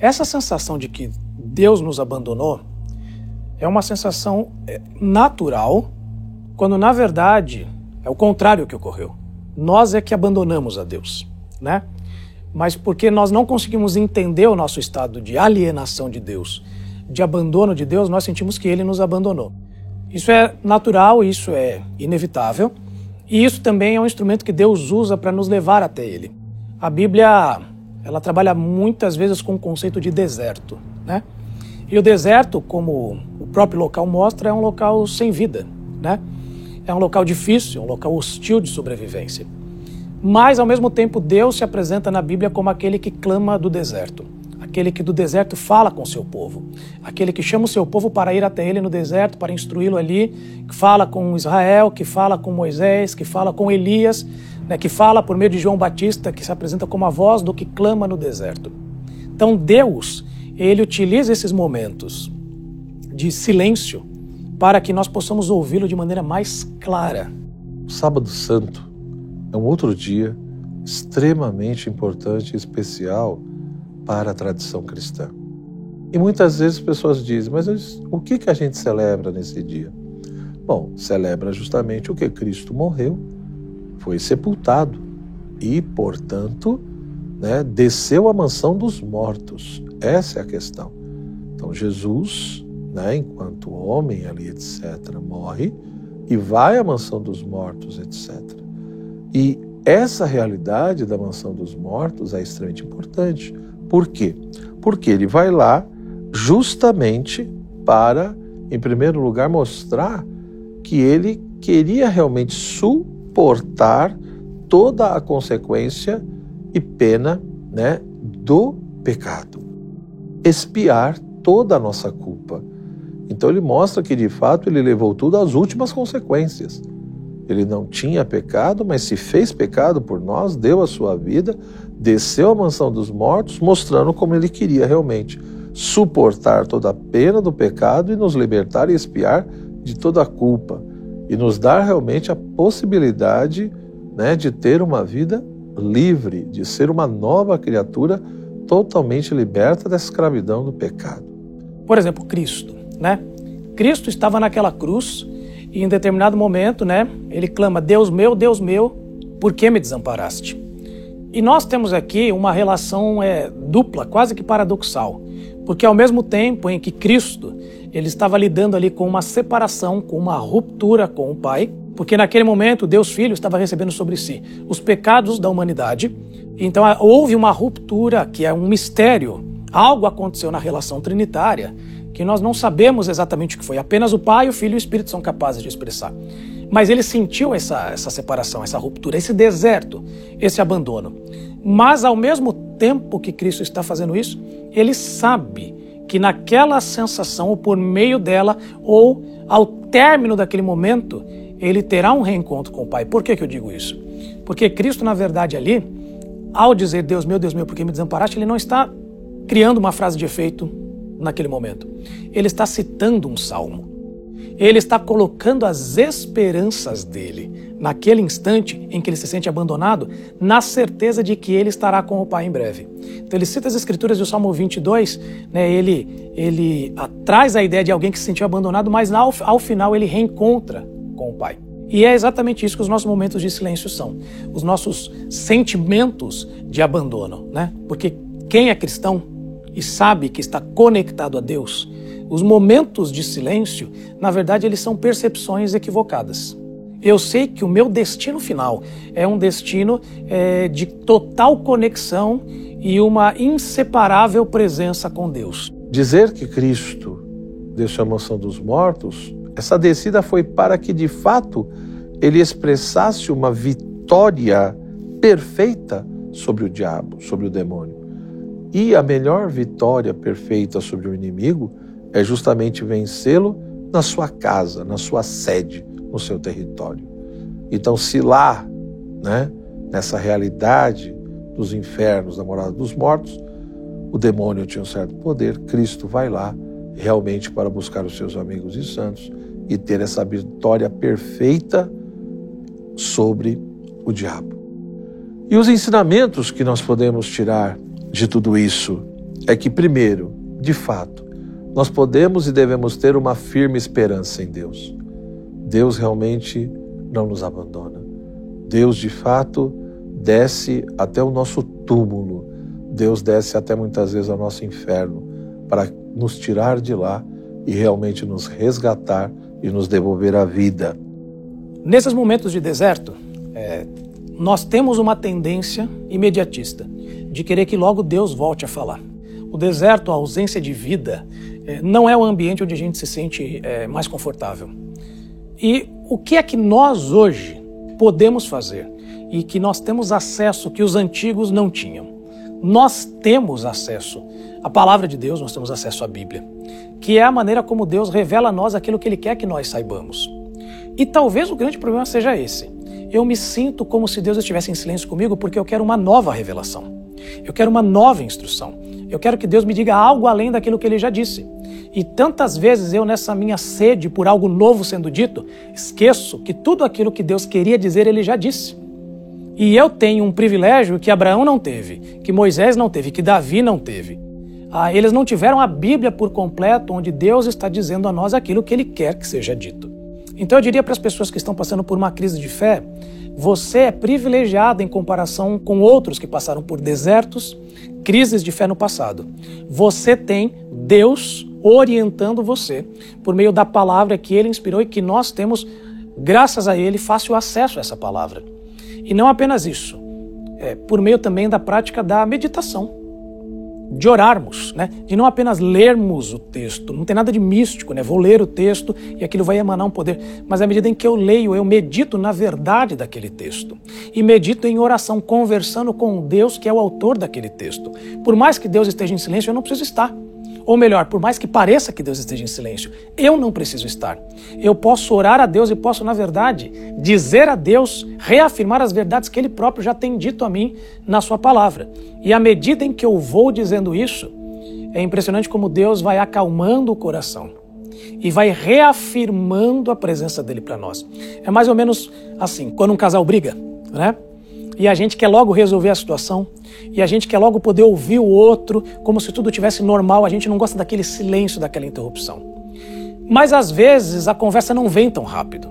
Essa sensação de que Deus nos abandonou é uma sensação é, natural, quando na verdade é o contrário que ocorreu. Nós é que abandonamos a Deus, né? Mas porque nós não conseguimos entender o nosso estado de alienação de Deus, de abandono de Deus, nós sentimos que ele nos abandonou. Isso é natural, isso é inevitável, e isso também é um instrumento que Deus usa para nos levar até ele. A Bíblia, ela trabalha muitas vezes com o conceito de deserto, né? E o deserto, como o próprio local mostra, é um local sem vida, né? É um local difícil, um local hostil de sobrevivência. Mas, ao mesmo tempo, Deus se apresenta na Bíblia como aquele que clama do deserto, aquele que do deserto fala com seu povo, aquele que chama o seu povo para ir até ele no deserto, para instruí-lo ali, que fala com Israel, que fala com Moisés, que fala com Elias, né, que fala por meio de João Batista, que se apresenta como a voz do que clama no deserto. Então, Deus ele utiliza esses momentos de silêncio para que nós possamos ouvi-lo de maneira mais clara. O Sábado Santo é um outro dia extremamente importante e especial para a tradição cristã. E muitas vezes as pessoas dizem, mas o que, que a gente celebra nesse dia? Bom, celebra justamente o que Cristo morreu, foi sepultado e, portanto, né, desceu à mansão dos mortos. Essa é a questão. Então Jesus, né, enquanto homem ali, etc., morre e vai à mansão dos mortos, etc. E essa realidade da mansão dos mortos é extremamente importante. Por quê? Porque ele vai lá justamente para, em primeiro lugar, mostrar que ele queria realmente suportar toda a consequência e pena né, do pecado. Espiar toda a nossa culpa. Então ele mostra que de fato ele levou tudo às últimas consequências. Ele não tinha pecado, mas se fez pecado por nós, deu a sua vida, desceu à mansão dos mortos, mostrando como ele queria realmente suportar toda a pena do pecado e nos libertar e espiar de toda a culpa e nos dar realmente a possibilidade né, de ter uma vida livre, de ser uma nova criatura totalmente liberta da escravidão do pecado. Por exemplo, Cristo, né? Cristo estava naquela cruz e em determinado momento, né, ele clama: "Deus meu, Deus meu, por que me desamparaste?" E nós temos aqui uma relação é, dupla, quase que paradoxal, porque ao mesmo tempo em que Cristo ele estava lidando ali com uma separação, com uma ruptura com o Pai, porque naquele momento Deus Filho estava recebendo sobre si os pecados da humanidade. Então houve uma ruptura que é um mistério. Algo aconteceu na relação trinitária que nós não sabemos exatamente o que foi. Apenas o Pai, o Filho e o Espírito são capazes de expressar. Mas ele sentiu essa, essa separação, essa ruptura, esse deserto, esse abandono. Mas ao mesmo tempo que Cristo está fazendo isso, ele sabe que naquela sensação, ou por meio dela, ou ao término daquele momento, ele terá um reencontro com o Pai. Por que, que eu digo isso? Porque Cristo, na verdade, ali, ao dizer Deus meu, Deus meu, por que me desamparaste, ele não está criando uma frase de efeito naquele momento. Ele está citando um salmo. Ele está colocando as esperanças dele naquele instante em que ele se sente abandonado, na certeza de que ele estará com o Pai em breve. Então ele cita as escrituras do Salmo 22, né, ele, ele traz a ideia de alguém que se sentiu abandonado, mas ao, ao final ele reencontra com o Pai. E é exatamente isso que os nossos momentos de silêncio são, os nossos sentimentos de abandono, né? Porque quem é cristão e sabe que está conectado a Deus, os momentos de silêncio, na verdade, eles são percepções equivocadas. Eu sei que o meu destino final é um destino é, de total conexão e uma inseparável presença com Deus. Dizer que Cristo deixou a mansão dos mortos essa descida foi para que, de fato, ele expressasse uma vitória perfeita sobre o diabo, sobre o demônio. E a melhor vitória perfeita sobre o inimigo é justamente vencê-lo na sua casa, na sua sede, no seu território. Então, se lá, né, nessa realidade dos infernos, da morada dos mortos, o demônio tinha um certo poder, Cristo vai lá realmente para buscar os seus amigos e santos e ter essa vitória perfeita sobre o diabo. E os ensinamentos que nós podemos tirar de tudo isso é que, primeiro, de fato, nós podemos e devemos ter uma firme esperança em Deus. Deus realmente não nos abandona. Deus, de fato, desce até o nosso túmulo. Deus desce até muitas vezes ao nosso inferno para nos tirar de lá e realmente nos resgatar e nos devolver a vida. Nesses momentos de deserto, é, nós temos uma tendência imediatista de querer que logo Deus volte a falar. O deserto, a ausência de vida, é, não é o ambiente onde a gente se sente é, mais confortável. E o que é que nós hoje podemos fazer e que nós temos acesso que os antigos não tinham? Nós temos acesso à palavra de Deus, nós temos acesso à Bíblia, que é a maneira como Deus revela a nós aquilo que Ele quer que nós saibamos. E talvez o grande problema seja esse. Eu me sinto como se Deus estivesse em silêncio comigo porque eu quero uma nova revelação. Eu quero uma nova instrução. Eu quero que Deus me diga algo além daquilo que Ele já disse. E tantas vezes eu, nessa minha sede por algo novo sendo dito, esqueço que tudo aquilo que Deus queria dizer, Ele já disse. E eu tenho um privilégio que Abraão não teve, que Moisés não teve, que Davi não teve. Ah, eles não tiveram a Bíblia por completo, onde Deus está dizendo a nós aquilo que Ele quer que seja dito. Então eu diria para as pessoas que estão passando por uma crise de fé: você é privilegiado em comparação com outros que passaram por desertos, crises de fé no passado. Você tem Deus orientando você por meio da palavra que Ele inspirou e que nós temos, graças a Ele, fácil acesso a essa palavra. E não apenas isso, é, por meio também da prática da meditação, de orarmos, né? de não apenas lermos o texto, não tem nada de místico, né? vou ler o texto e aquilo vai emanar um poder, mas à medida em que eu leio, eu medito na verdade daquele texto e medito em oração, conversando com Deus que é o autor daquele texto. Por mais que Deus esteja em silêncio, eu não preciso estar. Ou melhor, por mais que pareça que Deus esteja em silêncio, eu não preciso estar. Eu posso orar a Deus e posso, na verdade, dizer a Deus, reafirmar as verdades que Ele próprio já tem dito a mim na Sua palavra. E à medida em que eu vou dizendo isso, é impressionante como Deus vai acalmando o coração e vai reafirmando a presença dele para nós. É mais ou menos assim, quando um casal briga, né? E a gente quer logo resolver a situação, e a gente quer logo poder ouvir o outro como se tudo tivesse normal, a gente não gosta daquele silêncio, daquela interrupção. Mas às vezes a conversa não vem tão rápido.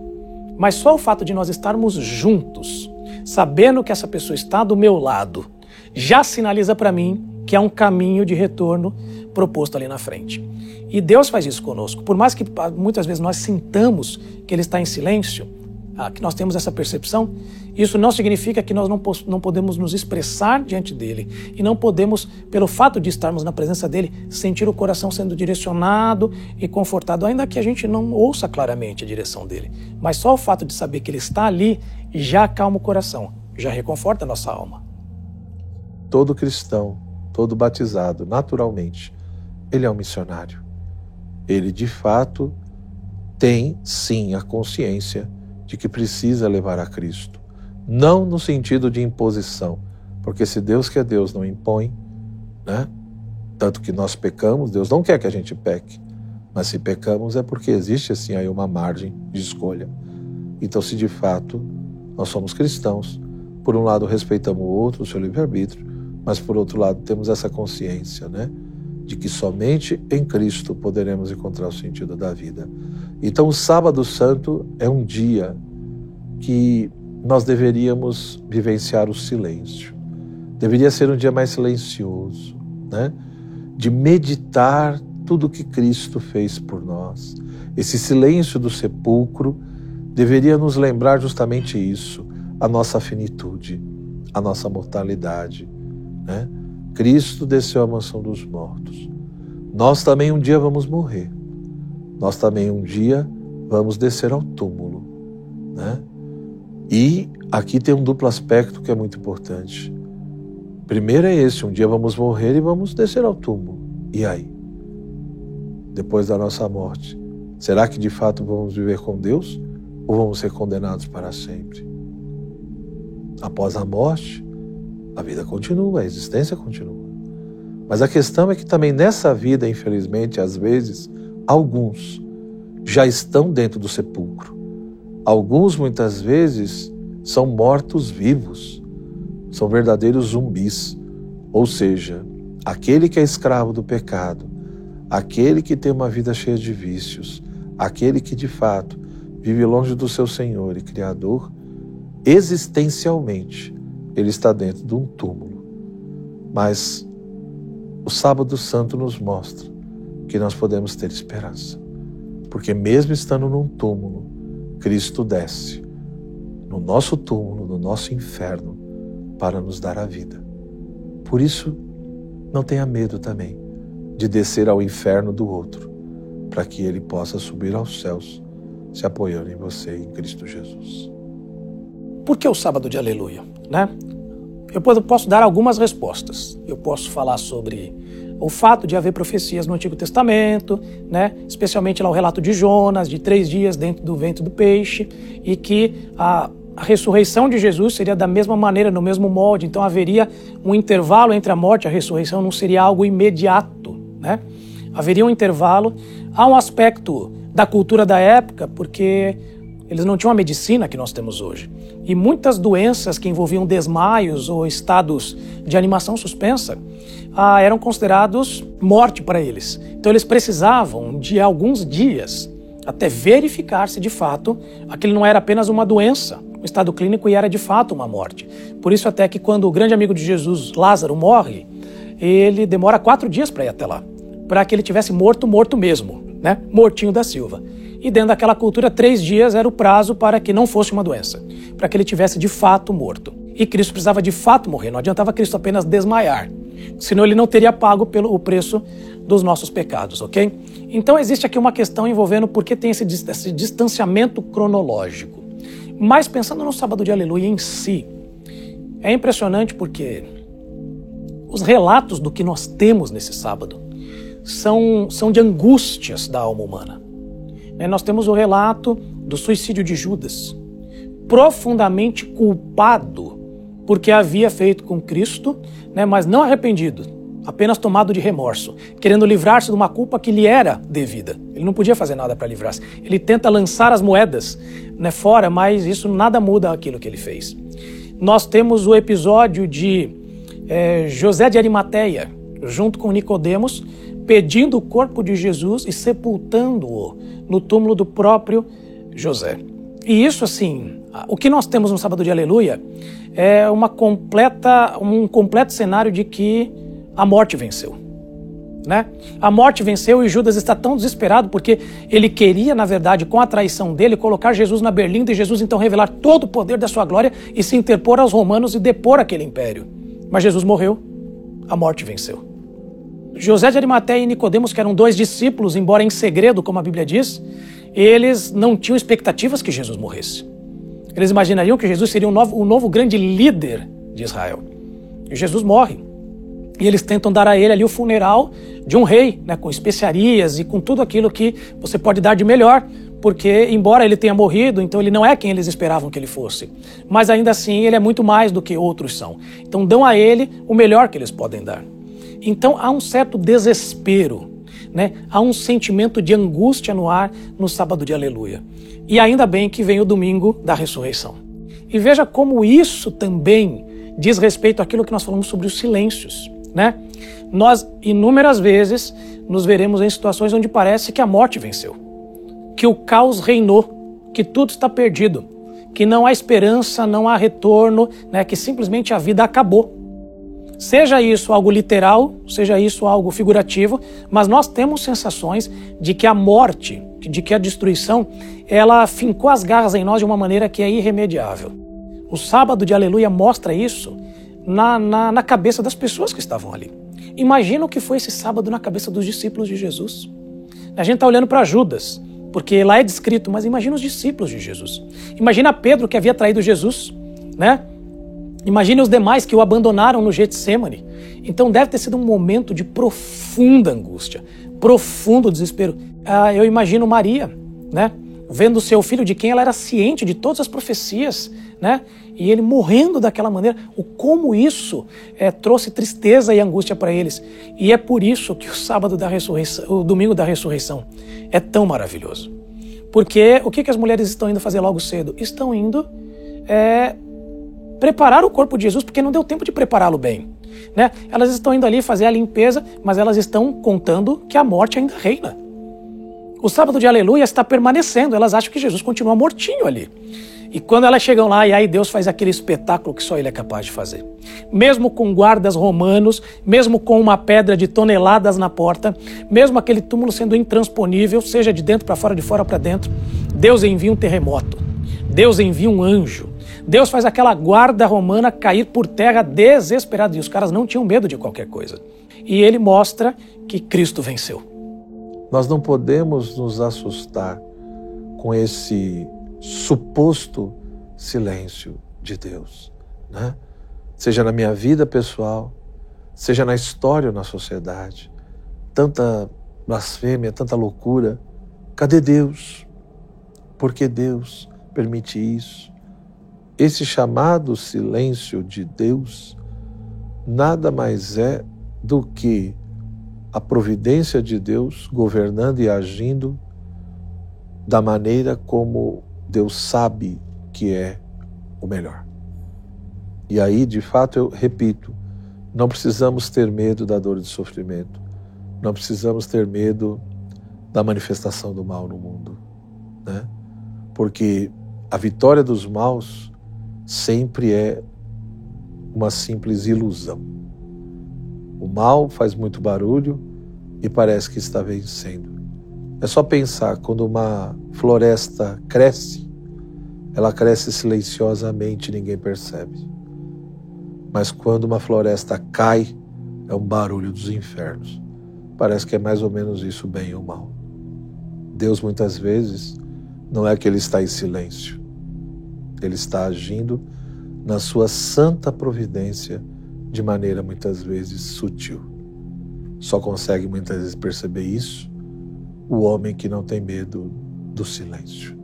Mas só o fato de nós estarmos juntos, sabendo que essa pessoa está do meu lado, já sinaliza para mim que há um caminho de retorno proposto ali na frente. E Deus faz isso conosco. Por mais que muitas vezes nós sintamos que Ele está em silêncio, ah, que nós temos essa percepção, isso não significa que nós não, não podemos nos expressar diante dele e não podemos, pelo fato de estarmos na presença dele, sentir o coração sendo direcionado e confortado, ainda que a gente não ouça claramente a direção dele. Mas só o fato de saber que ele está ali já acalma o coração, já reconforta a nossa alma. Todo cristão, todo batizado, naturalmente, ele é um missionário. Ele, de fato, tem sim a consciência de que precisa levar a Cristo. Não no sentido de imposição, porque se Deus quer Deus não impõe, né? Tanto que nós pecamos, Deus não quer que a gente peque. Mas se pecamos é porque existe assim aí uma margem de escolha. Então, se de fato nós somos cristãos, por um lado respeitamos o outro, o seu livre-arbítrio, mas por outro lado temos essa consciência, né? De que somente em Cristo poderemos encontrar o sentido da vida. Então, o Sábado Santo é um dia que nós deveríamos vivenciar o silêncio. Deveria ser um dia mais silencioso, né? De meditar tudo que Cristo fez por nós. Esse silêncio do sepulcro deveria nos lembrar justamente isso, a nossa finitude, a nossa mortalidade, né? Cristo desceu à mansão dos mortos. Nós também um dia vamos morrer nós também um dia vamos descer ao túmulo, né? E aqui tem um duplo aspecto que é muito importante. Primeiro é esse, um dia vamos morrer e vamos descer ao túmulo. E aí? Depois da nossa morte, será que de fato vamos viver com Deus ou vamos ser condenados para sempre? Após a morte, a vida continua, a existência continua. Mas a questão é que também nessa vida, infelizmente, às vezes, alguns já estão dentro do sepulcro. Alguns, muitas vezes, são mortos vivos, são verdadeiros zumbis. Ou seja, aquele que é escravo do pecado, aquele que tem uma vida cheia de vícios, aquele que de fato vive longe do seu Senhor e Criador, existencialmente, ele está dentro de um túmulo. Mas o Sábado Santo nos mostra que nós podemos ter esperança. Porque, mesmo estando num túmulo, Cristo desce no nosso túmulo, no nosso inferno, para nos dar a vida. Por isso, não tenha medo também de descer ao inferno do outro, para que ele possa subir aos céus, se apoiando em você, em Cristo Jesus. Por que o sábado de aleluia? Né? Eu posso dar algumas respostas. Eu posso falar sobre o fato de haver profecias no Antigo Testamento, né? especialmente lá o relato de Jonas, de três dias dentro do vento do peixe, e que a, a ressurreição de Jesus seria da mesma maneira, no mesmo molde, então haveria um intervalo entre a morte e a ressurreição, não seria algo imediato. Né? Haveria um intervalo. Há um aspecto da cultura da época, porque eles não tinham a medicina que nós temos hoje. E muitas doenças que envolviam desmaios ou estados de animação suspensa ah, eram considerados morte para eles. Então eles precisavam de alguns dias até verificar se de fato aquele não era apenas uma doença, um estado clínico e era de fato uma morte. Por isso até que quando o grande amigo de Jesus, Lázaro, morre, ele demora quatro dias para ir até lá, para que ele tivesse morto, morto mesmo, né? Mortinho da Silva e dentro daquela cultura, três dias era o prazo para que não fosse uma doença, para que ele tivesse de fato morto. E Cristo precisava de fato morrer, não adiantava Cristo apenas desmaiar, senão ele não teria pago pelo o preço dos nossos pecados, ok? Então existe aqui uma questão envolvendo por que tem esse, esse distanciamento cronológico. Mas pensando no sábado de aleluia em si, é impressionante porque os relatos do que nós temos nesse sábado são, são de angústias da alma humana. Né, nós temos o relato do suicídio de Judas, profundamente culpado porque havia feito com Cristo, né, mas não arrependido, apenas tomado de remorso, querendo livrar-se de uma culpa que lhe era devida. Ele não podia fazer nada para livrar-se. Ele tenta lançar as moedas né, fora, mas isso nada muda aquilo que ele fez. Nós temos o episódio de é, José de Arimateia, junto com Nicodemos, pedindo o corpo de Jesus e sepultando-o no túmulo do próprio José. E isso, assim, o que nós temos no sábado de Aleluia é uma completa, um completo cenário de que a morte venceu. Né? A morte venceu e Judas está tão desesperado porque ele queria, na verdade, com a traição dele, colocar Jesus na berlinda e Jesus então revelar todo o poder da sua glória e se interpor aos romanos e depor aquele império. Mas Jesus morreu, a morte venceu. José de Arimateia e Nicodemos, que eram dois discípulos, embora em segredo, como a Bíblia diz, eles não tinham expectativas que Jesus morresse. Eles imaginariam que Jesus seria um novo, um novo grande líder de Israel. E Jesus morre. E eles tentam dar a ele ali o funeral de um rei, né, com especiarias e com tudo aquilo que você pode dar de melhor, porque, embora ele tenha morrido, então ele não é quem eles esperavam que ele fosse. Mas ainda assim, ele é muito mais do que outros são. Então, dão a ele o melhor que eles podem dar. Então há um certo desespero, né? há um sentimento de angústia no ar no sábado de aleluia. E ainda bem que vem o domingo da ressurreição. E veja como isso também diz respeito àquilo que nós falamos sobre os silêncios. Né? Nós, inúmeras vezes, nos veremos em situações onde parece que a morte venceu, que o caos reinou, que tudo está perdido, que não há esperança, não há retorno, né? que simplesmente a vida acabou. Seja isso algo literal, seja isso algo figurativo, mas nós temos sensações de que a morte, de que a destruição, ela fincou as garras em nós de uma maneira que é irremediável. O sábado de Aleluia mostra isso na, na, na cabeça das pessoas que estavam ali. Imagina o que foi esse sábado na cabeça dos discípulos de Jesus. A gente está olhando para Judas, porque lá é descrito, mas imagina os discípulos de Jesus. Imagina Pedro que havia traído Jesus, né? Imagine os demais que o abandonaram no Getsemane. Então deve ter sido um momento de profunda angústia, profundo desespero. Ah, eu imagino Maria, né? Vendo seu filho de quem ela era ciente de todas as profecias, né? E ele morrendo daquela maneira, o como isso é, trouxe tristeza e angústia para eles. E é por isso que o sábado da ressurreição, o domingo da ressurreição, é tão maravilhoso. Porque o que, que as mulheres estão indo fazer logo cedo? Estão indo é, preparar o corpo de Jesus porque não deu tempo de prepará-lo bem. Né? Elas estão indo ali fazer a limpeza, mas elas estão contando que a morte ainda reina. O sábado de aleluia está permanecendo, elas acham que Jesus continua mortinho ali. E quando elas chegam lá, e aí Deus faz aquele espetáculo que só Ele é capaz de fazer. Mesmo com guardas romanos, mesmo com uma pedra de toneladas na porta, mesmo aquele túmulo sendo intransponível, seja de dentro para fora, de fora para dentro, Deus envia um terremoto. Deus envia um anjo. Deus faz aquela guarda romana cair por terra desesperada. E os caras não tinham medo de qualquer coisa. E ele mostra que Cristo venceu. Nós não podemos nos assustar com esse suposto silêncio de Deus, né? Seja na minha vida pessoal, seja na história ou na sociedade. Tanta blasfêmia, tanta loucura. Cadê Deus? Por que Deus permite isso? Esse chamado silêncio de Deus nada mais é do que a providência de Deus governando e agindo da maneira como Deus sabe que é o melhor. E aí, de fato, eu repito, não precisamos ter medo da dor e do sofrimento. Não precisamos ter medo da manifestação do mal no mundo, né? Porque a vitória dos maus sempre é uma simples ilusão. O mal faz muito barulho e parece que está vencendo. É só pensar quando uma floresta cresce, ela cresce silenciosamente, ninguém percebe. Mas quando uma floresta cai, é um barulho dos infernos. Parece que é mais ou menos isso, bem ou mal. Deus muitas vezes não é que ele está em silêncio. Ele está agindo na sua santa providência de maneira muitas vezes sutil. Só consegue muitas vezes perceber isso o homem que não tem medo do silêncio,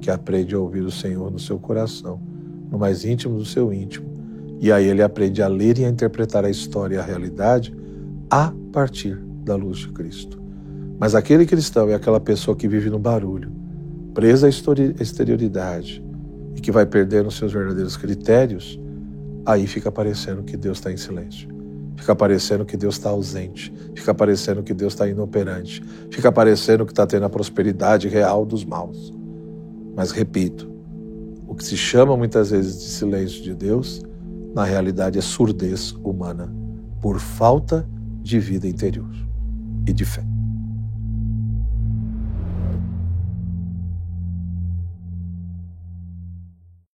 que aprende a ouvir o Senhor no seu coração, no mais íntimo do seu íntimo. E aí ele aprende a ler e a interpretar a história e a realidade a partir da luz de Cristo. Mas aquele cristão é aquela pessoa que vive no barulho, presa à exterioridade e que vai perdendo seus verdadeiros critérios, aí fica parecendo que Deus está em silêncio. Fica parecendo que Deus está ausente. Fica parecendo que Deus está inoperante. Fica parecendo que está tendo a prosperidade real dos maus. Mas repito, o que se chama muitas vezes de silêncio de Deus, na realidade é surdez humana, por falta de vida interior e de fé.